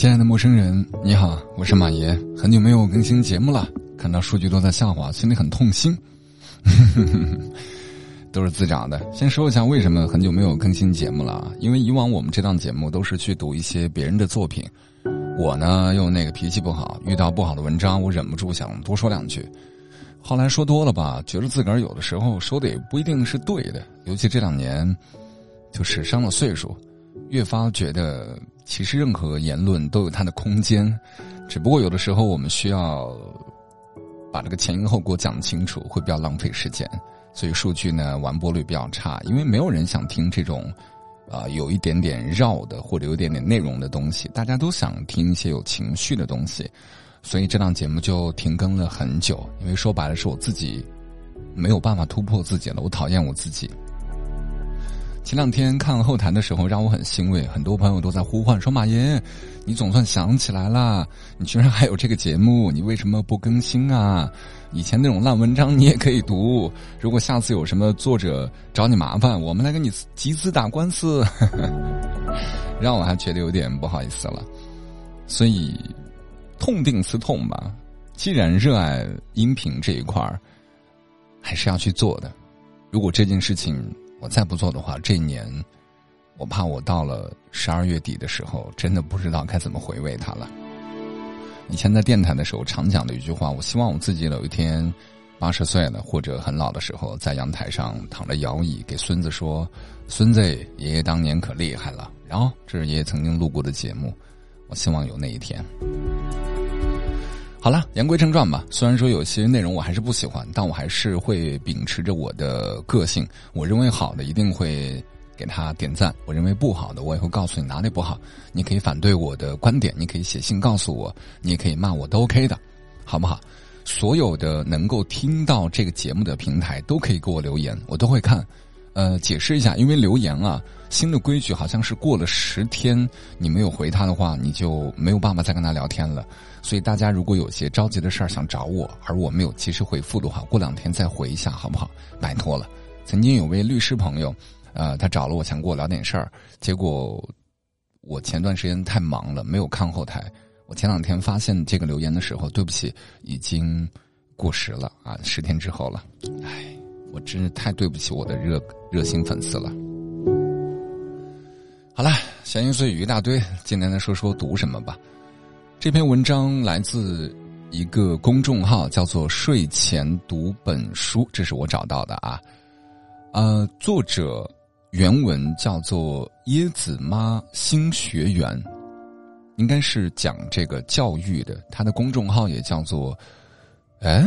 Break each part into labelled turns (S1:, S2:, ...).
S1: 亲爱的陌生人，你好，我是马爷，很久没有更新节目了，看到数据都在下滑，心里很痛心。都是自找的。先说一下为什么很久没有更新节目了，因为以往我们这档节目都是去读一些别人的作品，我呢又那个脾气不好，遇到不好的文章，我忍不住想多说两句。后来说多了吧，觉得自个儿有的时候说的也不一定是对的，尤其这两年，就是上了岁数，越发觉得。其实任何言论都有它的空间，只不过有的时候我们需要把这个前因后果讲清楚，会比较浪费时间。所以数据呢完播率比较差，因为没有人想听这种啊有一点点绕的或者有点点内容的东西，大家都想听一些有情绪的东西，所以这档节目就停更了很久。因为说白了是我自己没有办法突破自己了，我讨厌我自己。前两天看后台的时候，让我很欣慰，很多朋友都在呼唤说：“马爷，你总算想起来了，你居然还有这个节目，你为什么不更新啊？以前那种烂文章你也可以读，如果下次有什么作者找你麻烦，我们来跟你集资打官司。”让我还觉得有点不好意思了，所以痛定思痛吧，既然热爱音频这一块儿，还是要去做的。如果这件事情，我再不做的话，这一年，我怕我到了十二月底的时候，真的不知道该怎么回味它了。以前在电台的时候，常讲的一句话，我希望我自己有一天八十岁了，或者很老的时候，在阳台上躺着摇椅，给孙子说：“孙子，爷爷当年可厉害了。”然后这是爷爷曾经录过的节目，我希望有那一天。好了，言归正传吧。虽然说有些内容我还是不喜欢，但我还是会秉持着我的个性。我认为好的一定会给他点赞，我认为不好的我也会告诉你哪里不好。你可以反对我的观点，你可以写信告诉我，你也可以骂我都 OK 的，好不好？所有的能够听到这个节目的平台都可以给我留言，我都会看。呃，解释一下，因为留言啊，新的规矩好像是过了十天你没有回他的话，你就没有办法再跟他聊天了。所以大家如果有些着急的事儿想找我，而我没有及时回复的话，过两天再回一下好不好？拜托了。曾经有位律师朋友，呃，他找了我想跟我聊点事儿，结果我前段时间太忙了，没有看后台。我前两天发现这个留言的时候，对不起，已经过时了啊，十天之后了。唉，我真是太对不起我的热热心粉丝了。好了，闲言碎语一大堆，今天来说说读什么吧。这篇文章来自一个公众号，叫做“睡前读本书”，这是我找到的啊。呃，作者原文叫做“椰子妈新学园”，应该是讲这个教育的。他的公众号也叫做“哎，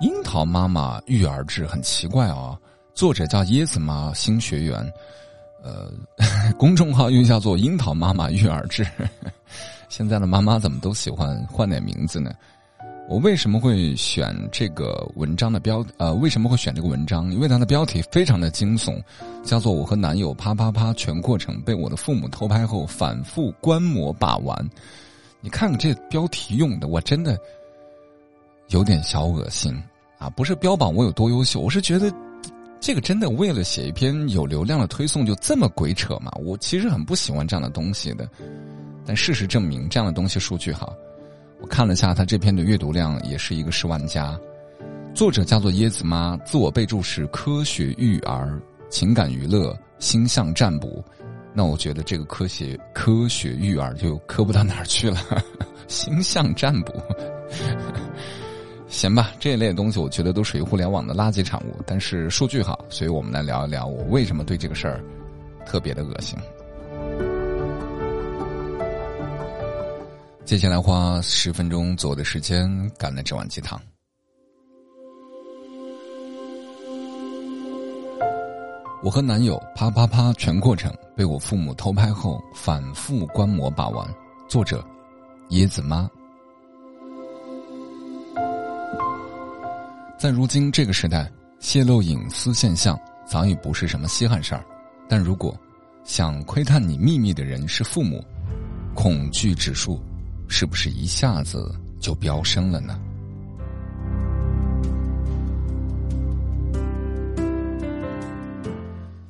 S1: 樱桃妈妈育儿志”，很奇怪啊。作者叫椰子妈新学员，呃，公众号又叫做“樱桃妈妈育儿志”。现在的妈妈怎么都喜欢换点名字呢？我为什么会选这个文章的标？呃，为什么会选这个文章？因为它的标题非常的惊悚，叫做“我和男友啪啪啪全过程被我的父母偷拍后反复观摩把玩”。你看看这标题用的，我真的有点小恶心啊！不是标榜我有多优秀，我是觉得这个真的为了写一篇有流量的推送就这么鬼扯嘛？我其实很不喜欢这样的东西的。但事实证明，这样的东西数据好。我看了下他这篇的阅读量，也是一个十万加。作者叫做椰子妈，自我备注是科学育儿、情感娱乐、星象占卜。那我觉得这个科学科学育儿就科不到哪儿去了。星象占卜，行吧，这一类的东西我觉得都属于互联网的垃圾产物。但是数据好，所以我们来聊一聊我为什么对这个事儿特别的恶心。接下来花十分钟左右的时间干了这碗鸡汤。我和男友啪啪啪全过程被我父母偷拍后反复观摩把玩。作者：椰子妈。在如今这个时代，泄露隐私现象早已不是什么稀罕事儿。但如果想窥探你秘密的人是父母，恐惧指数。是不是一下子就飙升了呢？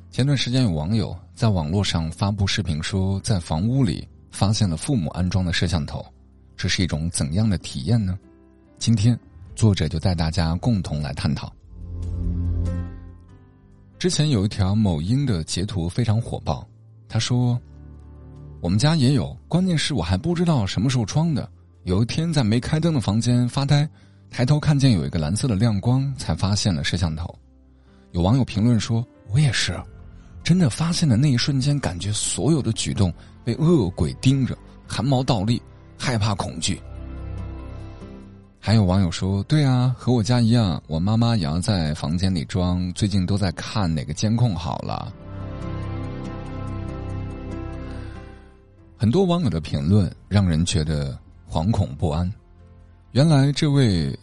S1: 前段时间有网友在网络上发布视频，说在房屋里发现了父母安装的摄像头，这是一种怎样的体验呢？今天，作者就带大家共同来探讨。之前有一条某音的截图非常火爆，他说：“我们家也有，关键是我还不知道什么时候装的。有一天在没开灯的房间发呆，抬头看见有一个蓝色的亮光，才发现了摄像头。”有网友评论说：“我也是，真的发现的那一瞬间，感觉所有的举动被恶鬼盯着，汗毛倒立，害怕恐惧。”还有网友说：“对啊，和我家一样，我妈妈也要在房间里装，最近都在看哪个监控好了。”很多网友的评论让人觉得惶恐不安。原来这位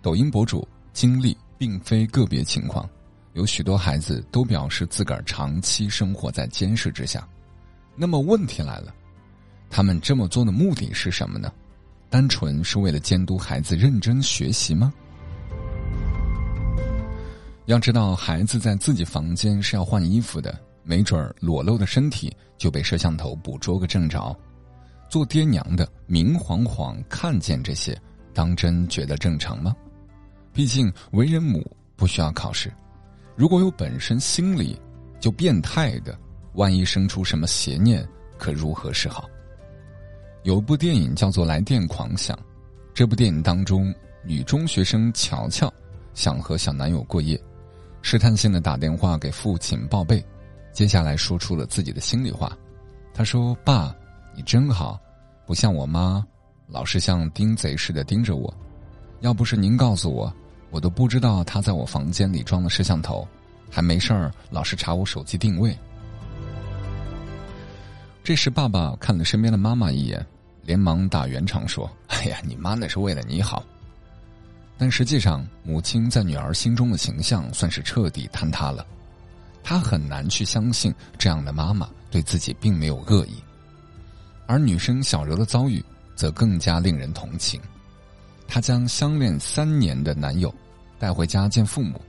S1: 抖音博主经历并非个别情况，有许多孩子都表示自个儿长期生活在监视之下。那么问题来了，他们这么做的目的是什么呢？单纯是为了监督孩子认真学习吗？要知道，孩子在自己房间是要换衣服的，没准儿裸露的身体就被摄像头捕捉个正着。做爹娘的明晃晃看见这些，当真觉得正常吗？毕竟为人母不需要考试，如果有本身心里就变态的，万一生出什么邪念，可如何是好？有一部电影叫做《来电狂想》，这部电影当中，女中学生乔乔想和小男友过夜，试探性的打电话给父亲报备，接下来说出了自己的心里话。他说：“爸，你真好，不像我妈，老是像盯贼似的盯着我。要不是您告诉我，我都不知道她在我房间里装了摄像头，还没事儿老是查我手机定位。”这时，爸爸看了身边的妈妈一眼。连忙打圆场说：“哎呀，你妈那是为了你好。”但实际上，母亲在女儿心中的形象算是彻底坍塌了。她很难去相信这样的妈妈对自己并没有恶意。而女生小柔的遭遇则更加令人同情。她将相恋三年的男友带回家见父母，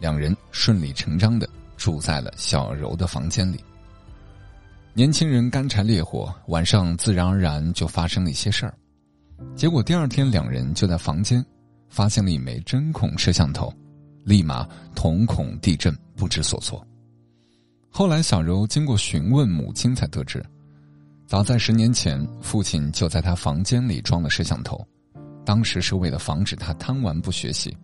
S1: 两人顺理成章的住在了小柔的房间里。年轻人干柴烈火，晚上自然而然就发生了一些事儿。结果第二天，两人就在房间发现了一枚针孔摄像头，立马瞳孔地震，不知所措。后来，小柔经过询问母亲，才得知，早在十年前，父亲就在他房间里装了摄像头，当时是为了防止他贪玩不学习。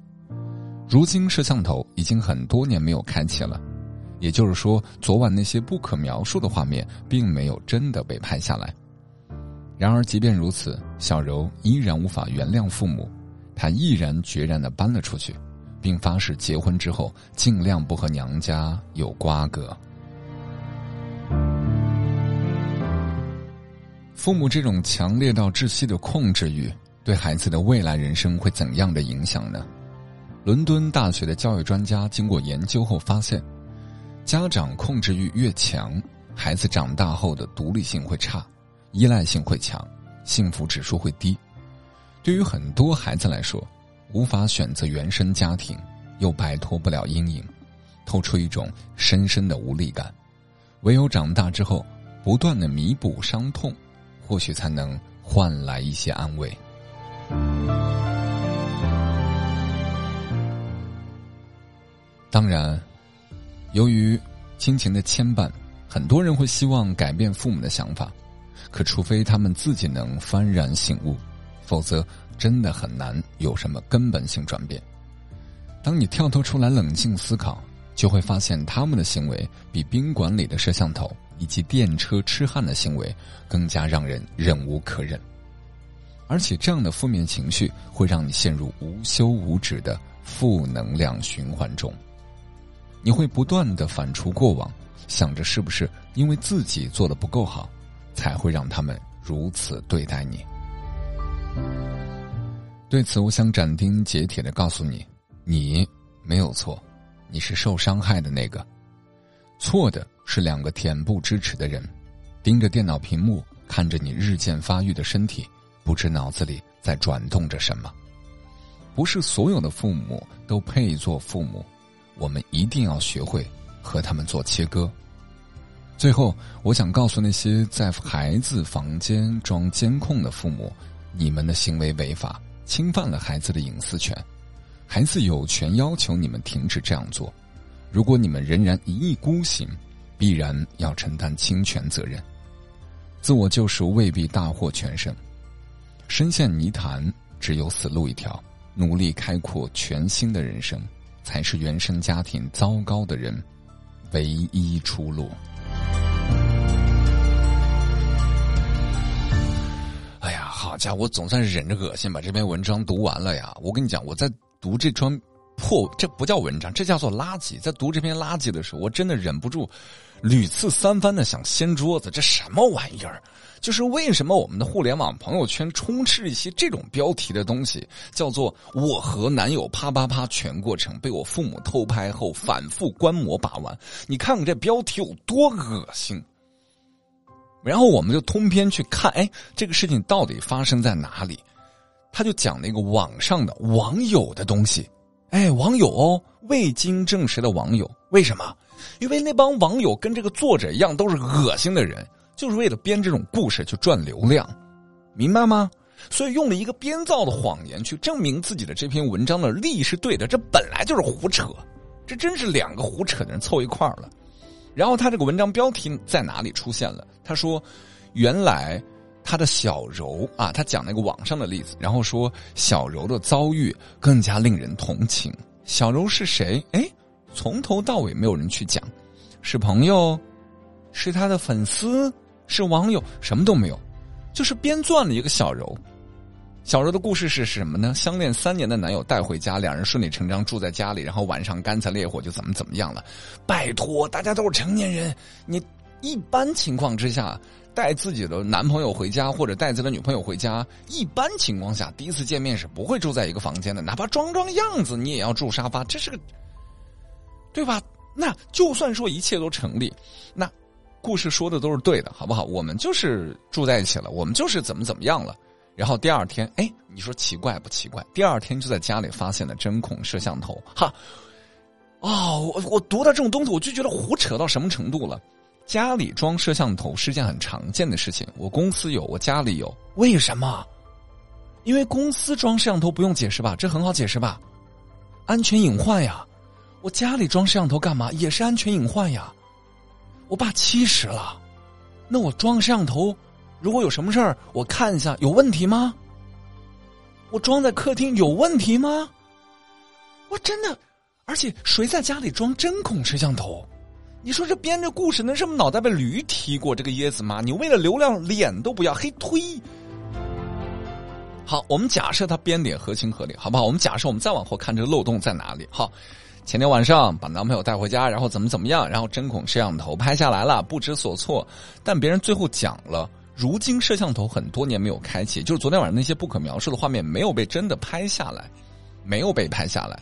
S1: 如今，摄像头已经很多年没有开启了。也就是说，昨晚那些不可描述的画面并没有真的被拍下来。然而，即便如此，小柔依然无法原谅父母，她毅然决然的搬了出去，并发誓结婚之后尽量不和娘家有瓜葛。父母这种强烈到窒息的控制欲，对孩子的未来人生会怎样的影响呢？伦敦大学的教育专家经过研究后发现。家长控制欲越强，孩子长大后的独立性会差，依赖性会强，幸福指数会低。对于很多孩子来说，无法选择原生家庭，又摆脱不了阴影，透出一种深深的无力感。唯有长大之后，不断的弥补伤痛，或许才能换来一些安慰。当然。由于亲情的牵绊，很多人会希望改变父母的想法，可除非他们自己能幡然醒悟，否则真的很难有什么根本性转变。当你跳脱出来冷静思考，就会发现他们的行为比宾馆里的摄像头以及电车痴汉的行为更加让人忍无可忍，而且这样的负面情绪会让你陷入无休无止的负能量循环中。你会不断的反刍过往，想着是不是因为自己做的不够好，才会让他们如此对待你。对此，我想斩钉截铁的告诉你：你没有错，你是受伤害的那个，错的是两个恬不知耻的人，盯着电脑屏幕看着你日渐发育的身体，不知脑子里在转动着什么。不是所有的父母都配做父母。我们一定要学会和他们做切割。最后，我想告诉那些在孩子房间装监控的父母，你们的行为违法，侵犯了孩子的隐私权，孩子有权要求你们停止这样做。如果你们仍然一意孤行，必然要承担侵权责任。自我救赎未必大获全胜，深陷泥潭只有死路一条。努力开阔全新的人生，才是原生家庭糟糕的人唯一出路。哎呀，好家伙，我总算是忍着恶心把这篇文章读完了呀！我跟你讲，我在读这篇破，这不叫文章，这叫做垃圾。在读这篇垃圾的时候，我真的忍不住屡次三番的想掀桌子，这什么玩意儿？就是为什么我们的互联网朋友圈充斥一些这种标题的东西，叫做“我和男友啪啪啪全过程被我父母偷拍后反复观摩把玩”，你看看这标题有多恶心。然后我们就通篇去看，哎，这个事情到底发生在哪里？他就讲那个网上的网友的东西，哎，网友哦，未经证实的网友，为什么？因为那帮网友跟这个作者一样，都是恶心的人。就是为了编这种故事去赚流量，明白吗？所以用了一个编造的谎言去证明自己的这篇文章的利益是对的，这本来就是胡扯，这真是两个胡扯的人凑一块儿了。然后他这个文章标题在哪里出现了？他说：“原来他的小柔啊，他讲那个网上的例子，然后说小柔的遭遇更加令人同情。小柔是谁？哎，从头到尾没有人去讲，是朋友，是他的粉丝。”是网友什么都没有，就是编撰了一个小柔。小柔的故事是什么呢？相恋三年的男友带回家，两人顺理成章住在家里，然后晚上干柴烈火就怎么怎么样了。拜托，大家都是成年人，你一般情况之下带自己的男朋友回家或者带自己的女朋友回家，一般情况下第一次见面是不会住在一个房间的，哪怕装装样子，你也要住沙发，这是个对吧？那就算说一切都成立，那。故事说的都是对的，好不好？我们就是住在一起了，我们就是怎么怎么样了。然后第二天，哎，你说奇怪不奇怪？第二天就在家里发现了针孔摄像头，哈，哦，我我读到这种东西，我就觉得胡扯到什么程度了。家里装摄像头是件很常见的事情，我公司有，我家里有，为什么？因为公司装摄像头不用解释吧？这很好解释吧？安全隐患呀！我家里装摄像头干嘛？也是安全隐患呀！我爸七十了，那我装摄像头，如果有什么事儿，我看一下有问题吗？我装在客厅有问题吗？我真的，而且谁在家里装针孔摄像头？你说这编这故事那是我们脑袋被驴踢过这个椰子吗？你为了流量脸都不要，嘿推！好，我们假设他编点合情合理，好不好？我们假设我们再往后看这个漏洞在哪里？好。前天晚上把男朋友带回家，然后怎么怎么样，然后针孔摄像头拍下来了，不知所措。但别人最后讲了，如今摄像头很多年没有开启，就是昨天晚上那些不可描述的画面没有被真的拍下来，没有被拍下来。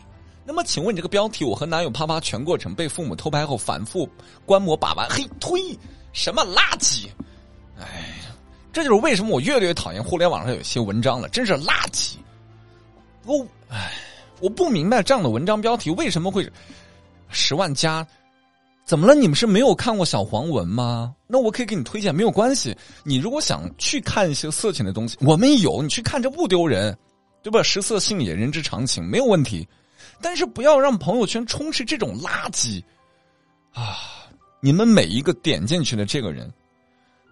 S1: 那么，请问你这个标题“我和男友啪啪全过程被父母偷拍后反复观摩把玩”，嘿推什么垃圾？哎，这就是为什么我越来越讨厌互联网上有些文章了，真是垃圾。我哎。我不明白这样的文章标题为什么会十万加？怎么了？你们是没有看过小黄文吗？那我可以给你推荐，没有关系。你如果想去看一些色情的东西，我们有，你去看这不丢人，对吧？食色性也，人之常情，没有问题。但是不要让朋友圈充斥这种垃圾啊！你们每一个点进去的这个人，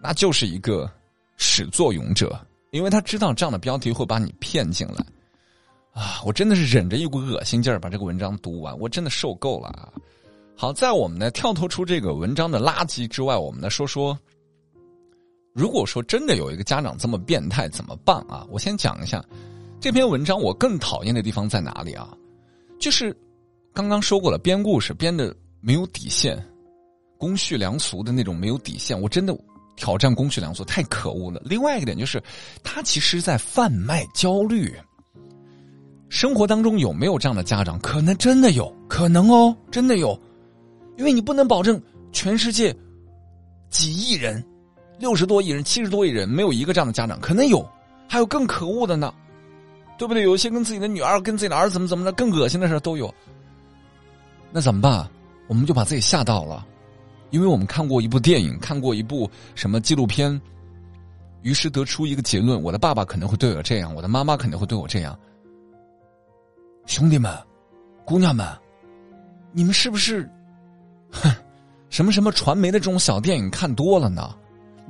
S1: 那就是一个始作俑者，因为他知道这样的标题会把你骗进来。啊，我真的是忍着一股恶心劲儿把这个文章读完，我真的受够了啊！好，在我们呢跳脱出这个文章的垃圾之外，我们来说说，如果说真的有一个家长这么变态怎么办啊？我先讲一下这篇文章，我更讨厌的地方在哪里啊？就是刚刚说过了，编故事编的没有底线，公序良俗的那种没有底线，我真的挑战公序良俗，太可恶了。另外一个点就是，他其实在贩卖焦虑。生活当中有没有这样的家长？可能真的有，可能哦，真的有，因为你不能保证全世界几亿人、六十多亿人、七十多亿人没有一个这样的家长，可能有，还有更可恶的呢，对不对？有些跟自己的女儿、跟自己的儿子怎么怎么的更恶心的事都有，那怎么办？我们就把自己吓到了，因为我们看过一部电影，看过一部什么纪录片，于是得出一个结论：我的爸爸可能会对我这样，我的妈妈可能会对我这样。兄弟们，姑娘们，你们是不是，哼，什么什么传媒的这种小电影看多了呢？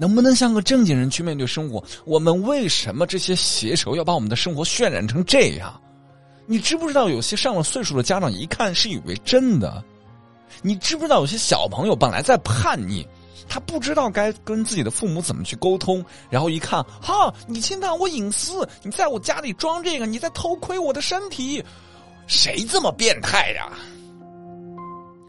S1: 能不能像个正经人去面对生活？我们为什么这些写手要把我们的生活渲染成这样？你知不知道有些上了岁数的家长一看是以为真的？你知不知道有些小朋友本来在叛逆，他不知道该跟自己的父母怎么去沟通，然后一看，哈，你侵犯我隐私，你在我家里装这个，你在偷窥我的身体，谁这么变态呀？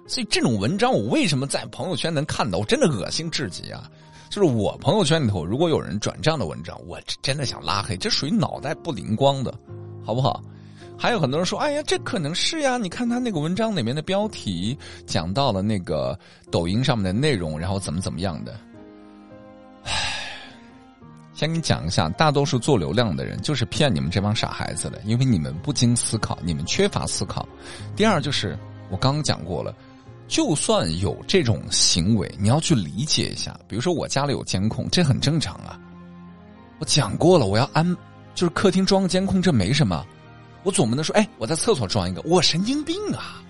S1: 所以这种文章我为什么在朋友圈能看到？我真的恶心至极啊！就是我朋友圈里头，如果有人转这样的文章，我真的想拉黑，这属于脑袋不灵光的，好不好？还有很多人说：“哎呀，这可能是呀！你看他那个文章里面的标题讲到了那个抖音上面的内容，然后怎么怎么样的。”唉，先给你讲一下，大多数做流量的人就是骗你们这帮傻孩子的，因为你们不经思考，你们缺乏思考。第二就是我刚刚讲过了，就算有这种行为，你要去理解一下。比如说我家里有监控，这很正常啊。我讲过了，我要安，就是客厅装个监控，这没什么。我总不能说，哎，我在厕所装一个，我神经病啊！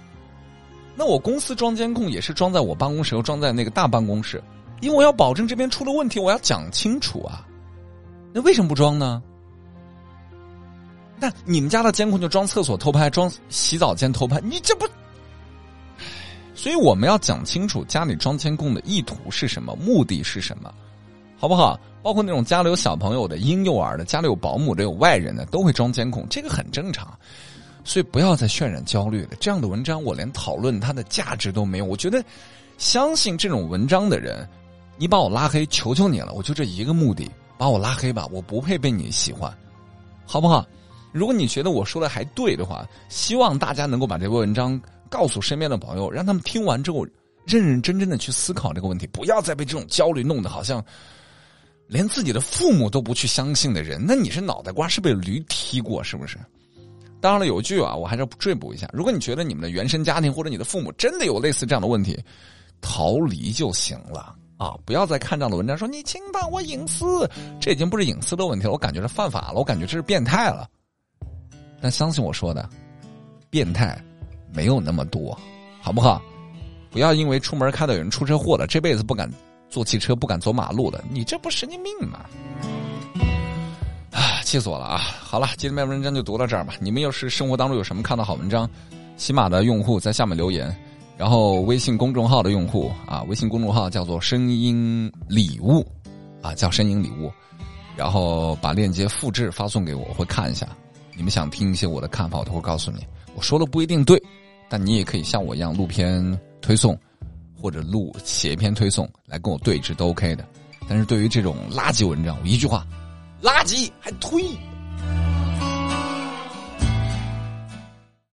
S1: 那我公司装监控也是装在我办公室，又装在那个大办公室，因为我要保证这边出了问题，我要讲清楚啊。那为什么不装呢？那你们家的监控就装厕所偷拍，装洗澡间偷拍，你这不……所以我们要讲清楚家里装监控的意图是什么，目的是什么，好不好？包括那种家里有小朋友的、婴幼儿的、家里有保姆的、有外人的，都会装监控，这个很正常。所以不要再渲染焦虑了。这样的文章我连讨论它的价值都没有。我觉得，相信这种文章的人，你把我拉黑，求求你了，我就这一个目的，把我拉黑吧，我不配被你喜欢，好不好？如果你觉得我说的还对的话，希望大家能够把这篇文章告诉身边的朋友，让他们听完之后认认真真的去思考这个问题，不要再被这种焦虑弄得好像。连自己的父母都不去相信的人，那你是脑袋瓜是被驴踢过是不是？当然了，有句啊，我还是要追补一下：如果你觉得你们的原生家庭或者你的父母真的有类似这样的问题，逃离就行了啊！不要再看这样的文章，说你侵犯我隐私，这已经不是隐私的问题了，我感觉是犯法了，我感觉这是变态了。但相信我说的，变态没有那么多，好不好？不要因为出门看到有人出车祸了，这辈子不敢。坐汽车不敢走马路了，你这不神经病吗？啊，气死我了啊！好了，今天这篇文章就读到这儿吧。你们要是生活当中有什么看到好文章，喜马的用户在下面留言，然后微信公众号的用户啊，微信公众号叫做“声音礼物”，啊，叫“声音礼物”，然后把链接复制发送给我，我会看一下。你们想听一些我的看法，我都会告诉你。我说的不一定对，但你也可以像我一样录篇推送。或者录写一篇推送来跟我对峙都 OK 的，但是对于这种垃圾文章，我一句话，垃圾还推。